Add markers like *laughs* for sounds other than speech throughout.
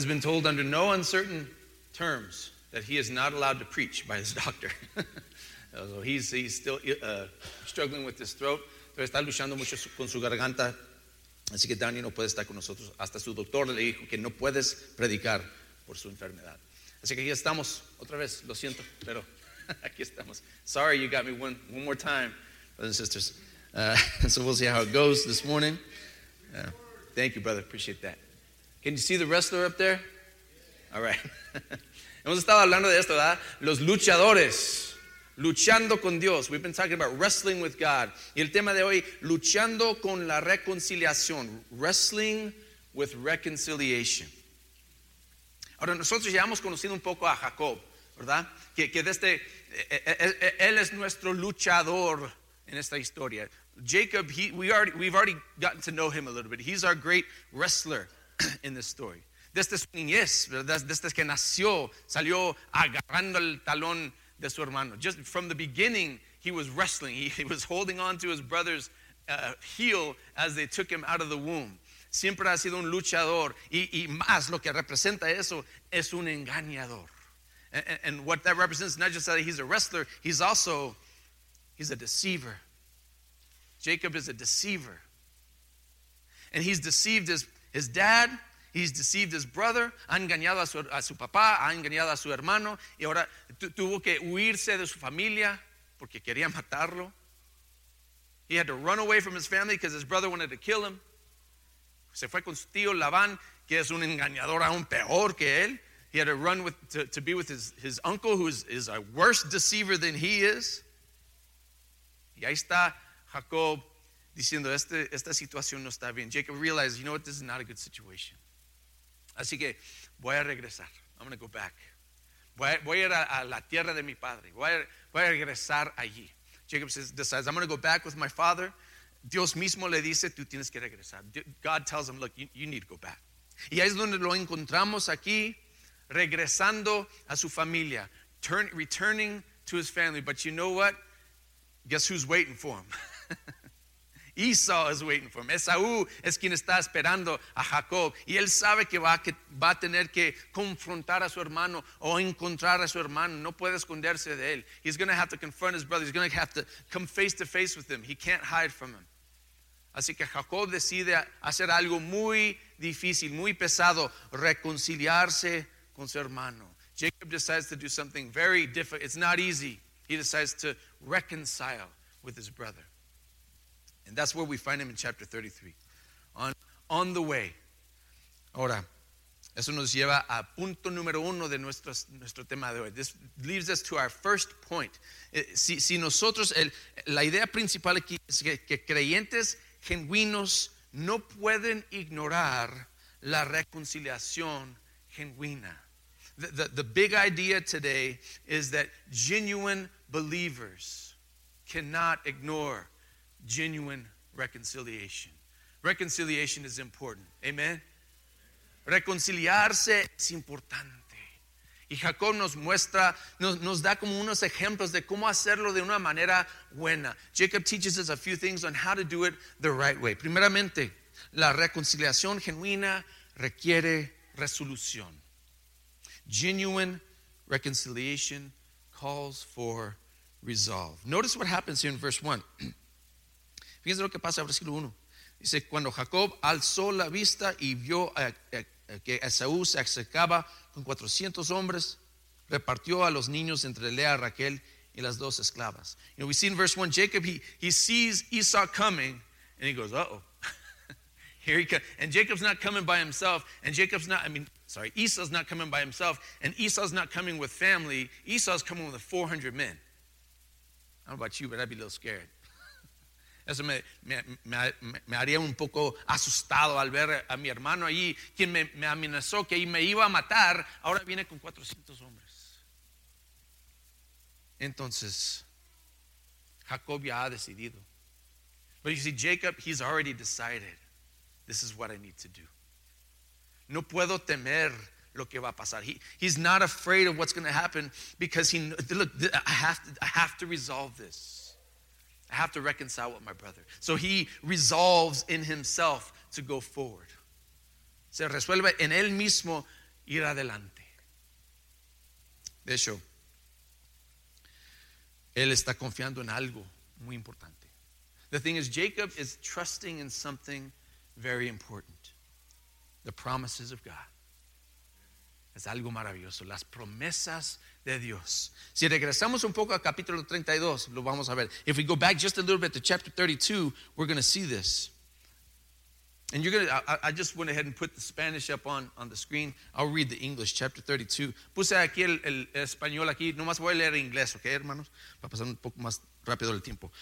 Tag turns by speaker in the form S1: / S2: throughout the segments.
S1: has been told under no uncertain terms that he is not allowed to preach by his *laughs* doctor. *laughs* so he's, he's still uh, struggling with his throat. Pero está luchando mucho con su garganta. Así que Danny no puede estar con nosotros. Hasta su doctor le dijo que no puedes predicar por su enfermedad. Así que aquí estamos. Otra vez, lo siento, pero *laughs* aquí estamos. Sorry you got me one, one more time, brothers and sisters. Uh, so we'll see how it goes this morning. Uh, thank you, brother. Appreciate that. Can you see the wrestler up there? All right. *laughs* Hemos estado hablando de esto, ¿verdad? Los luchadores, luchando con Dios. We've been talking about wrestling with God. Y el tema de hoy, luchando con la reconciliación. Wrestling with reconciliation. Ahora, nosotros ya hemos conocido un poco a Jacob, ¿verdad? Que, que desde, eh, eh, eh, él es nuestro luchador en esta historia. Jacob, he, we already, we've already gotten to know him a little bit. He's our great wrestler in this story. Desde su niñez, ¿verdad? desde que nació, salió agarrando el talón de su hermano. Just from the beginning, he was wrestling. He, he was holding on to his brother's uh, heel as they took him out of the womb. Siempre ha sido un luchador y, y más lo que representa eso es un engañador. And, and- what that represents, not just that he's a wrestler, he's also he's a deceiver. Jacob is a deceiver. And he's deceived his, his dad, he's deceived his brother, ha engañado a su, a su papá, ha engañado a su hermano y ahora tu- tuvo que huirse de su familia porque quería matarlo. He had to run away from his family because his brother wanted to kill him. Se fue con su tío Labán, que es un engañador aún peor que él. He had to run with, to, to be with his, his uncle, who is, is a worse deceiver than he is. Y ahí está Jacob diciendo, este, esta situación no está bien. Jacob realized, you know what, this is not a good situation. Así que voy a regresar. I'm going to go back. Voy voy a ir a, a la tierra de mi padre. Voy a, voy a regresar allí. Jacob says, decides, I'm going to go back with my father. Dios mismo le dice, tú tienes que regresar. God tells him, look, you, you need to go back. Y ahí es donde lo encontramos aquí, regresando a su familia, turn, returning to his family. But you know what? Guess who's waiting for him? *laughs* Esau is waiting for him. Esaú es quien está esperando a Jacob. Y él sabe que va, que va a tener que confrontar a su hermano o encontrar a su hermano. No puede esconderse de él. He's going to have to confront his brother. He's going to have to come face to face with him. He can't hide from him. Así que Jacob decide hacer algo muy difícil, muy pesado, reconciliarse con su hermano. Jacob decides to do something very difficult. It's not easy. He decides to reconcile with his brother. And that's where we find him in chapter 33. On, on the way. Ahora, eso nos lleva a punto número uno de nuestros, nuestro tema de hoy. This leads us to our first point. Eh, Si, si nosotros, el- la idea principal aquí es que, que creyentes genuinos no pueden ignorar la reconciliación genuina. The, the, the big idea today is that genuine believers cannot ignore genuine reconciliation. Reconciliation is important. Amen. Reconciliarse es importante. Y Jacob nos muestra, nos, nos da como unos ejemplos de cómo hacerlo de una manera buena. Jacob teaches us a few things on how to do it the right way. Primeramente, la reconciliación genuina requiere resolución. Genuine reconciliation calls for resolve. Notice what happens here in verse 1. *clears throat* Fíjense lo que pasa en versículo 1. Dice, cuando Jacob alzó la vista y vio a- a- a que Esaú se acercaba con 400 hombres, repartió a los niños entre Lea, Raquel y las dos esclavas. You know, we see in verse 1, Jacob, he, he sees Esau coming, and he goes, uh-oh. *laughs* Here he comes. And Jacob's not coming by himself, and Jacob's not, I mean, sorry, Esau's not coming by himself, and Esau's not coming with family. Esau's coming with 400 men. I don't know about you, but I'd be a little scared. Eso me, me, me, haría un poco asustado al ver a mi hermano allí, quien me, me amenazó que me iba a matar, ahora viene con 400 hombres. Entonces, Jacob ya ha decidido. But you see, Jacob, he's already decided, this is what I need to do. No puedo temer lo que va a pasar. He, he's not afraid of what's going to happen because he, look, I have, to, I have to resolve this. I have to reconcile with my brother. So he resolves in himself to go forward. Se resuelve en él mismo ir adelante. De hecho, él está confiando en algo muy importante. The thing is, Jacob is trusting in something very important the promises of God. Es algo maravilloso, las promesas de Dios. Si regresamos un poco al capítulo 32, lo vamos a ver. If we go back just a little bit to chapter 32, we're going to see this. And you're gonna, I, I, just went ahead and put the Spanish up on, on the screen. I'll read the English, chapter 32. Puse aquí el, el, el español aquí, nomás voy a leer inglés, ¿ok, hermanos? Para pasar un poco más rápido el tiempo.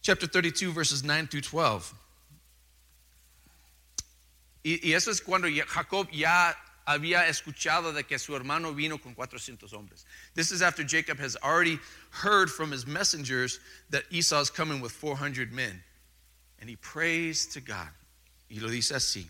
S1: Chapter 32, verses 9 through 12. Y, y eso es cuando Jacob ya había escuchado de que su hermano vino con 400 hombres. This is after Jacob has already heard from his messengers that Esau is coming with 400 men. And he prays to God. Y lo dice así.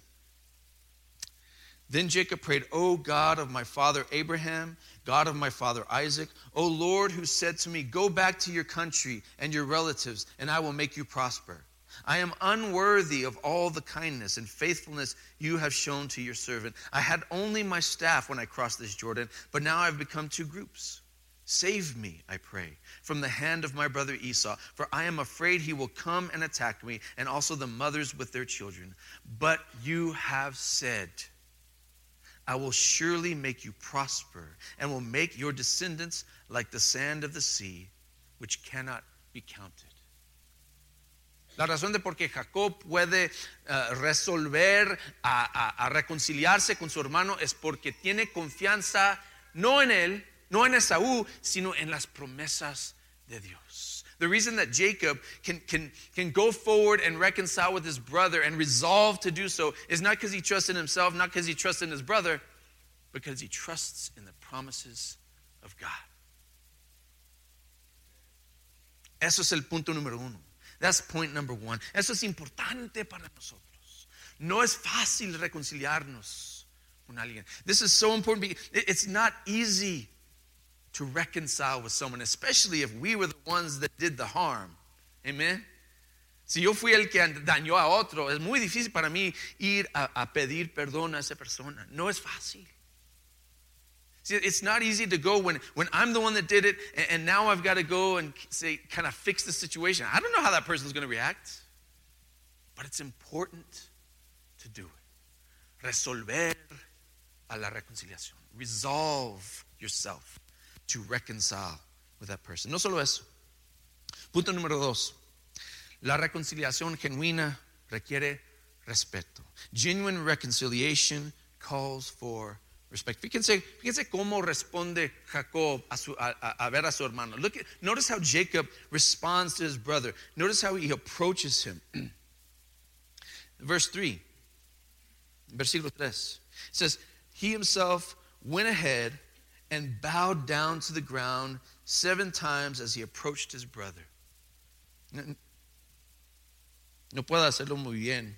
S1: Then Jacob prayed, O God of my father Abraham, God of my father Isaac, O Lord, who said to me, Go back to your country and your relatives, and I will make you prosper. I am unworthy of all the kindness and faithfulness you have shown to your servant. I had only my staff when I crossed this Jordan, but now I've become two groups. Save me, I pray, from the hand of my brother Esau, for I am afraid he will come and attack me, and also the mothers with their children. But you have said, I will surely make you prosper, and will make your descendants like the sand of the sea, which cannot be counted. La razón de por qué Jacob puede uh, resolver a, reconciliarse con su hermano es porque tiene confianza no en él, no en Esaú, sino en las promesas de Dios. The reason that Jacob can, can, can go forward and reconcile with his brother and resolve to do so is not because he trusts in himself, not because he trusts in his brother, because he trusts in the promises of God. Eso es el punto número uno. That's point number one. Eso es importante para nosotros. No es fácil reconciliarnos con alguien. This is so important because it's not easy to reconcile with someone, especially if we were the ones that did the harm. Amen. Si yo fui el que dañó a otro, es muy difícil para mí ir a, a pedir perdón a esa persona. No es fácil. See, it's not easy to go when, when I'm the one that did it, and, and now I've got to go and say, kind of fix the situation. I don't know how that person's going to react, but it's important to do it. Resolver a la reconciliación. Resolve yourself to reconcile with that person. No solo eso. Punto número dos. La reconciliación genuina requiere respeto. Genuine reconciliation calls for respect. Fíjense, fíjense cómo responde Jacob a, su, a, a, ver a su hermano. Look at, notice how Jacob responds to his brother. Notice how he approaches him. *clears throat* Verse 3, versículo 3. It says, He himself went ahead and bowed down to the ground seven times as he approached his brother. No puedo hacerlo muy bien.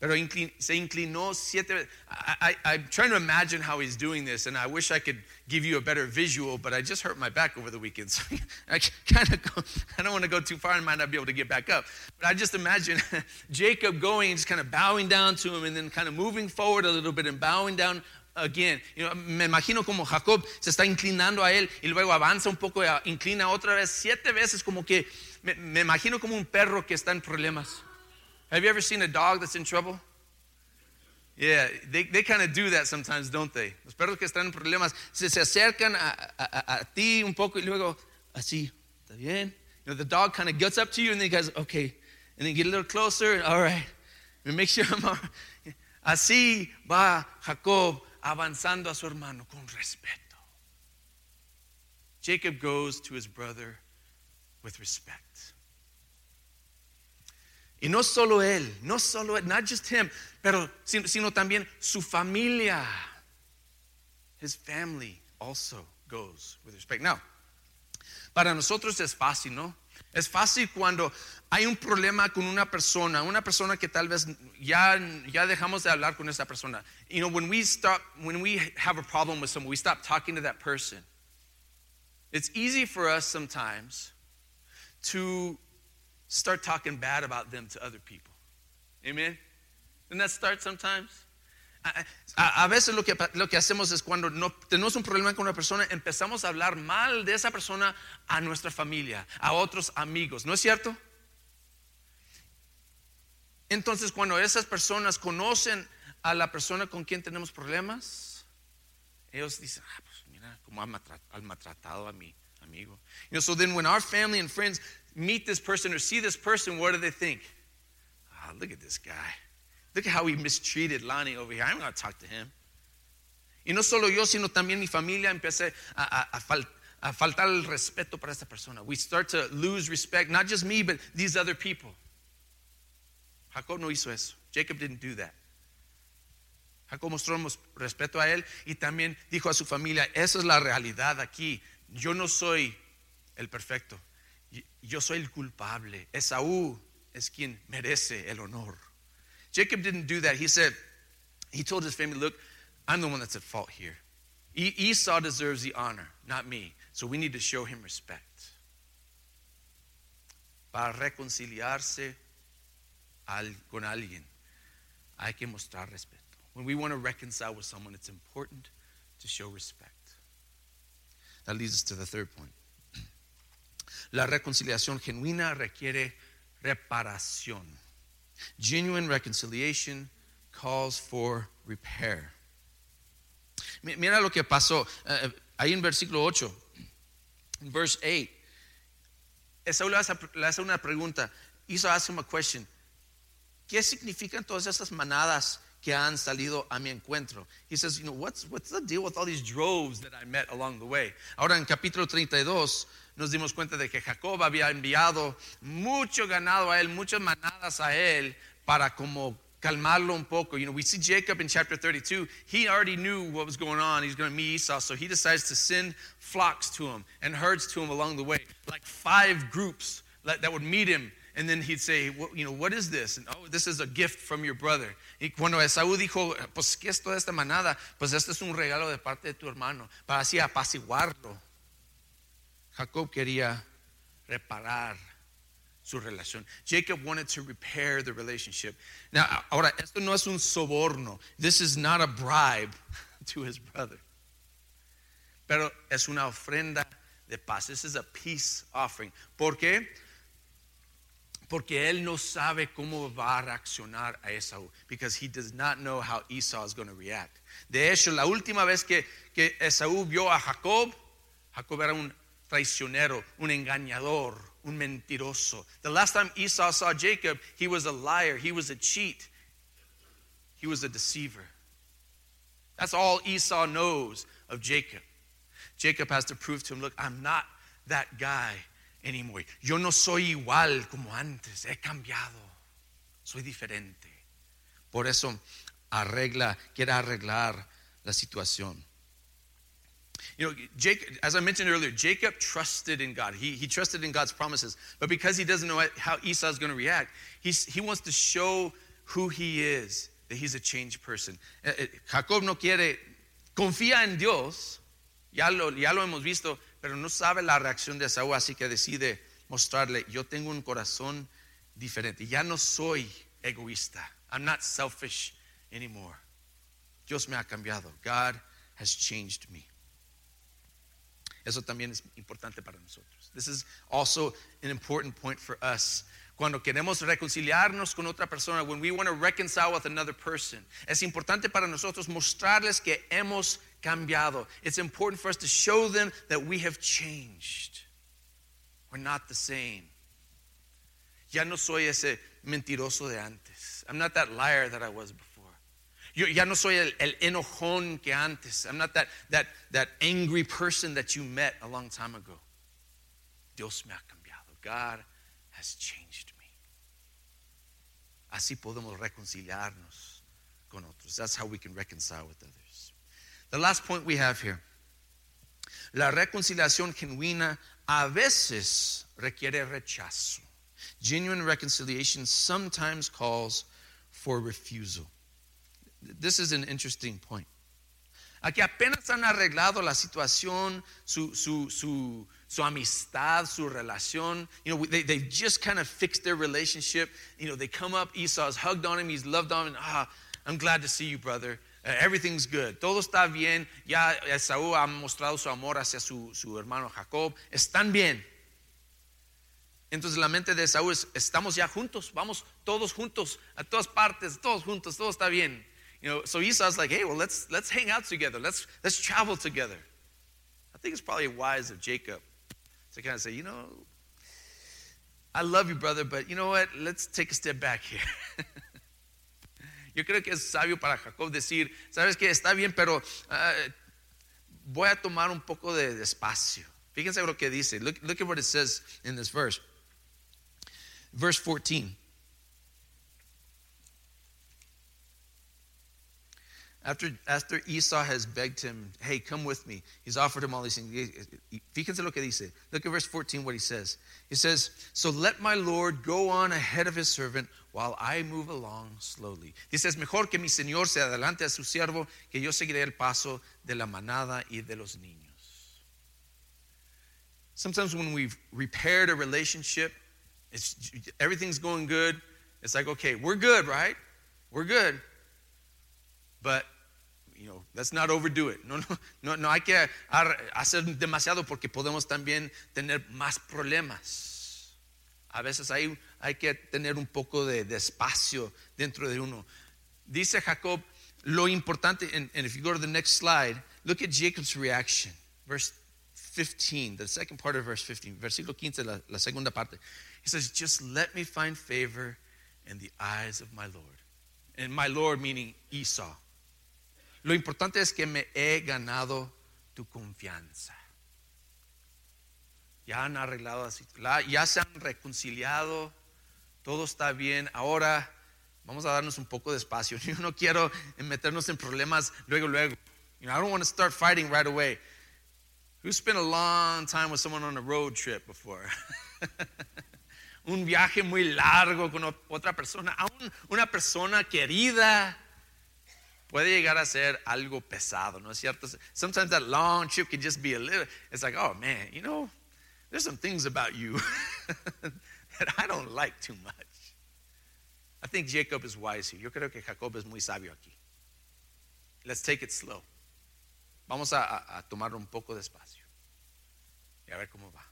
S1: Pero se inclinó siete veces. I, am trying to imagine how he's doing this, and I wish I could give you a better visual, but I just hurt my back over the weekend. *laughs* So I kind of I don't want to go too far and might not be able to get back up. But I just imagine *laughs* Jacob going and just kind of bowing down to him and then kind of moving forward a little bit and bowing down again. You know, me imagino como Jacob se está inclinando a él y luego avanza un poco, inclina otra vez, siete veces, como que me, me imagino como un perro que está en problemas. Have you ever seen a dog that's in trouble? Yeah, they, they kind of do that sometimes, don't they? Los perros que están en problemas se, se acercan a, a, a, ti un poco y luego así, ¿está bien? You know, the dog kind of gets up to you and then he goes, okay, and then get a little closer, all right, and make sure I'm all right. Así va Jacob avanzando a su hermano con respeto. Jacob goes to his brother with respect. Y no solo él, no solo él, not just him, pero sino, sino también su familia. His family also goes with respect. Now, para nosotros es fácil, ¿no? Es fácil cuando hay un problema con una persona, una persona que tal vez ya, ya dejamos de hablar con esa persona. You know, when we stop, when we have a problem with someone, we stop talking to that person. It's easy for us sometimes to start talking bad about them to other people. Amen? Doesn't that start sometimes? A, a- veces lo que, hacemos es cuando no, tenemos un problema con una persona, empezamos a hablar mal de esa persona a nuestra familia, a otros amigos, ¿no es cierto? Entonces, cuando esas personas conocen a la persona con quien tenemos problemas, ellos dicen, ah, pues mira cómo ha maltratado a mi amigo. You know, so then when our family and friends meet this person or see this person, what do they think? Ah, look at this guy. Look at how he mistreated Lonnie over here. I'm going to talk to him. Y no solo yo, sino también mi familia empecé a, a- a fal- a faltar el respeto para esta persona. We start to lose respect, not just me, but these other people. Jacob no hizo eso. Jacob didn't do that. Jacob mostró mos- respeto a él y también dijo a su familia, esa es la realidad aquí. Yo no soy el perfecto. Yo soy el culpable. Esaú es quien merece el honor. Jacob didn't do that. He said, he told his family, look, I'm the one that's at fault here. Esau deserves the honor, not me. So we need to show him respect. Para reconciliarse al- con alguien, hay que mostrar respeto. When we want to reconcile with someone, it's important to show respect. That leads us to the third point. La reconciliación genuina requiere reparación. Genuine reconciliation calls for repair. Mi- Mira lo que pasó eh, ahí en versículo 8, en verse 8. Esaú le hace, una pregunta. Esau asked him a question. ¿Qué significan todas estas manadas que han salido a mi encuentro? He says, you know, what's, what's the deal with all these droves that I met along the way? Ahora en capítulo 32 nos dimos cuenta de que Jacob había enviado mucho ganado a él, muchas manadas a él para como calmarlo un poco. You know, we see Jacob in chapter 32. He already knew what was going on. He's going to meet Esau, so he decides to send flocks to him and herds to him along the way, like five groups that that would meet him and then he'd say, "What- you know, what is this? And, oh, this is a gift from your brother. Y cuando Esaú dijo, pues, ¿qué es toda esta manada? Pues este es un regalo de parte de tu hermano, para así apaciguarlo. Jacob quería reparar su relación. Jacob wanted to repair the relationship. Now, ahora, esto no es un soborno. This is not a bribe *laughs* to his brother. Pero es una ofrenda de paz. This is a peace offering. ¿Por qué? Porque él no sabe cómo va a reaccionar a Esaú. Because he does not know how Esau is going to react. De hecho, la última vez que, que Esaú vio a Jacob, Jacob era un traicionero, un engañador, un mentiroso. The last time Esau saw Jacob, he was a liar, he was a cheat, he was a deceiver. That's all Esau knows of Jacob. Jacob has to prove to him, look, I'm not that guy anymore. Yo no soy igual como antes, he cambiado, soy diferente. Por eso arregla, quiere arreglar la situación. You know, Jacob, as I mentioned earlier, Jacob trusted in God. He, he trusted in God's promises. But because he doesn't know how Esau is going to react, he's, he wants to show who he is, that he's a changed person. Eh, eh, Jacob no quiere, confía en Dios, ya lo, ya lo hemos visto, pero no sabe la reacción de Esaú, así que decide mostrarle, yo tengo un corazón diferente. Ya no soy egoísta. I'm not selfish anymore. Dios me ha cambiado. God has changed me. Eso también es importante para nosotros. This is also an important point for us. Cuando queremos reconciliarnos con otra persona, when we want to reconcile with another person, es importante para nosotros mostrarles que hemos cambiado. It's important for us to show them that we have changed. We're not the same. Ya no soy ese mentiroso de antes. I'm not that liar that I was before. Yo ya no soy el, el enojón que antes. I'm not that, that, that angry person that you met a long time ago. Dios me ha cambiado. God has changed me. Así podemos reconciliarnos con otros. That's how we can reconcile with others. The last point we have here. La reconciliación genuina a veces requiere rechazo. Genuine reconciliation sometimes calls for refusal. This is an interesting point. a que apenas han arreglado la situación, su, su, su, su amistad, su relación. You know, they, they just kind of fixed their relationship. You know, they come up, Esau's hugged on him, he's loved on him. Ah, I'm glad to see you, brother. Uh, everything's good. Todo está bien. Ya Esaú ha mostrado su amor hacia su, su hermano Jacob. Están bien. Entonces la mente de Esaú es, estamos ya juntos, vamos todos juntos, a todas partes, todos juntos, todo está bien. You know, so Esau's like, hey, well, let's, let's hang out together. Let's, let's travel together. I think it's probably wise of Jacob to kind of say, you know, I love you, brother, but you know what? Let's take a step back here. *laughs* Yo creo que es sabio para Jacob decir, sabes que está bien, pero uh, voy a tomar un poco de, de espacio. Fíjense lo que dice. Look, look at what it says in this verse. Verse 14. After, after Esau has begged him, hey, come with me, he's offered him all these things. Fíjense lo que dice. Look at verse 14, what he says. He says, So let my Lord go on ahead of his servant while I move along slowly. Dice, mejor que mi Señor se adelante a su siervo, que yo seguiré el paso de la manada y de los niños. Sometimes when we've repaired a relationship, it's, everything's going good. It's like, okay, we're good, right? We're good. But, you know, let's not overdo it. No, no, no, no hay que hacer demasiado porque podemos también tener más problemas. A veces hay, hay que tener un poco de, espacio dentro de uno. Dice Jacob, lo importante, and, and if you go to the next slide, look at Jacob's reaction. Verse 15, the second part of verse 15, versículo 15, la, la segunda parte. He says, Just let me find favor in the eyes of my Lord. And my Lord meaning Esau. Lo importante es que me he ganado tu confianza. Ya han arreglado ya se han reconciliado, todo está bien. Ahora vamos a darnos un poco de espacio. *laughs* Yo no quiero meternos en problemas luego, luego. You know, I don't want to start fighting right away. Who spent a long time with someone on a road trip before? *laughs* un viaje muy largo con otra persona, aún una persona querida, puede llegar a ser algo pesado, ¿no es cierto? Sometimes that long trip can just be a little, it's like, oh man, you know, there's some things about you *laughs* that I don't like too much. I think Jacob is wise here. Yo creo que Jacob es muy sabio aquí. Let's take it slow. Vamos a, a, a tomar un poco de espacio y a ver cómo va.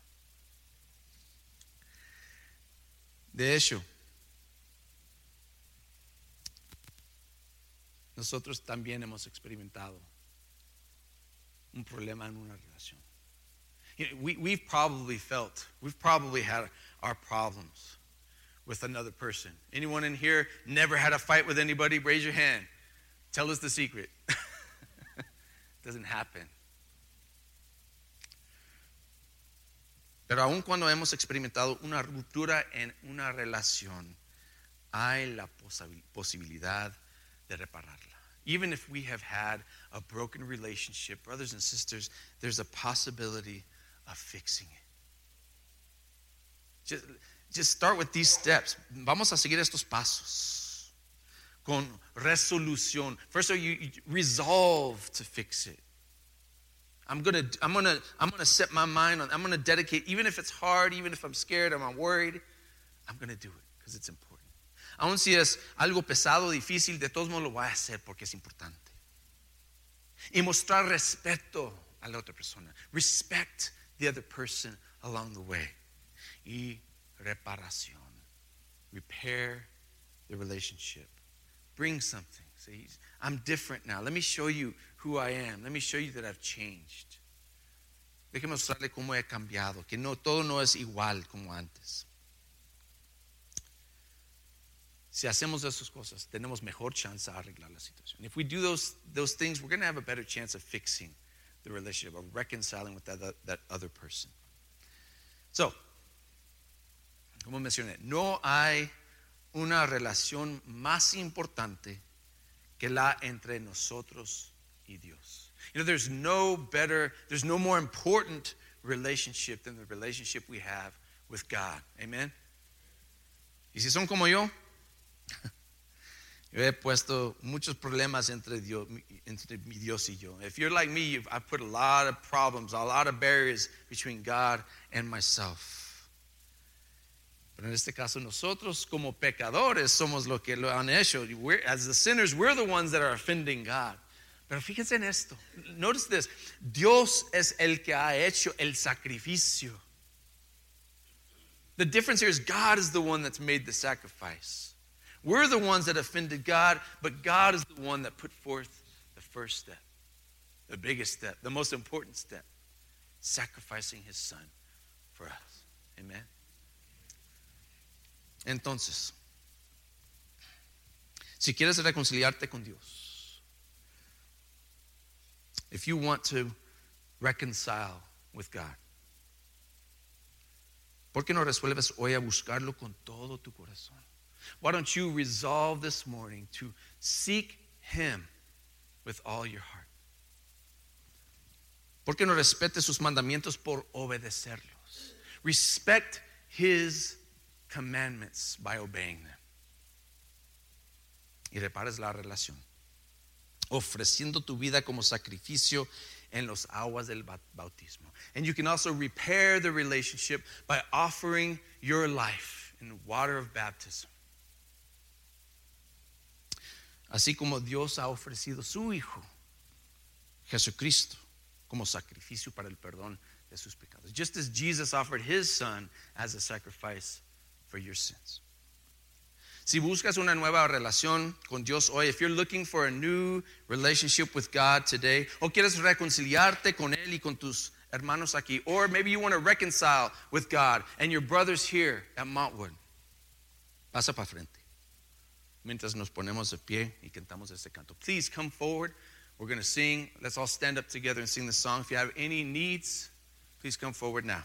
S1: De hecho, nosotros también hemos experimentado un problema en una relación. You know, we, we've probably felt, we've probably had our problems with another person. Anyone in here never had a fight with anybody? Raise your hand. Tell us the secret. *laughs* Doesn't happen. Pero aun cuando hemos experimentado una ruptura en una relación, hay la posibilidad de repararla. Even if we have had a broken relationship, brothers and sisters, there's a possibility of fixing it. Just, just start with these steps. Vamos a seguir estos pasos con resolución. First of all, you, you resolve to fix it. I'm gonna, I'm gonna, I'm gonna set my mind on, I'm gonna dedicate, even if it's hard, even if I'm scared, I'm worried, I'm gonna do it because it's important. Aun si es algo pesado, difícil, de todos modos lo voy a hacer porque es importante. Y mostrar respeto a la otra persona. Respect the other person along the way. Y reparación. Repair the relationship. Bring something. Say, I'm different now. Let me show you who I am. Let me show you that I've changed. Déjeme mostrarle cómo he cambiado, que no todo no es igual como antes. Si hacemos esas cosas, tenemos mejor chance de arreglar la situación. If we do those, those things, we're going to have a better chance of fixing the relationship, of reconciling with that, that other person. So, como mencioné, no hay una relación más importante que la entre nosotros y Dios. You know, there's no better, there's no more important relationship than the relationship we have with God. Amen. Y si son como yo, Yo he puesto muchos problemas entre, Dios, entre mi Dios y yo. If you're like me, I've put a lot of problems, a lot of barriers between God and myself. Pero en este caso, nosotros como pecadores somos lo que lo han hecho. We're, as the sinners, we're the ones that are offending God. Pero fíjense en esto. Notice this. Dios es el que ha hecho el sacrificio. The difference here is God is the one that's made the sacrifice. We're the ones that offended God, but God is the one that put forth the first step, the biggest step, the most important step, sacrificing his son for us. Amen. Entonces, si quieres reconciliarte con Dios, if you want to reconcile with God, ¿por qué no resuelves hoy a buscarlo con todo tu corazón? Why don't you resolve this morning to seek Him with all your heart? ¿Por qué no respete sus mandamientos por obedecerlos? Respect His commandments by obeying them. Y repares la relación, ofreciendo tu vida como sacrificio en los aguas del bautismo. And you can also repair the relationship by offering your life in the water of baptism. Así como Dios ha ofrecido su Hijo, Jesucristo, como sacrificio para el perdón de sus pecados. Just as Jesus offered his son as a sacrifice for your sins. Si buscas una nueva relación con Dios hoy, if you're looking for a new relationship with God today, o quieres reconciliarte con Él y con tus hermanos aquí, or maybe you want to reconcile with God and your brothers here at Montwood, pasa para frente. Mientras nos ponemos de pie y cantamos este canto. Please come forward. We're going to sing. Let's all stand up together and sing the song. If you have any needs, please come forward now.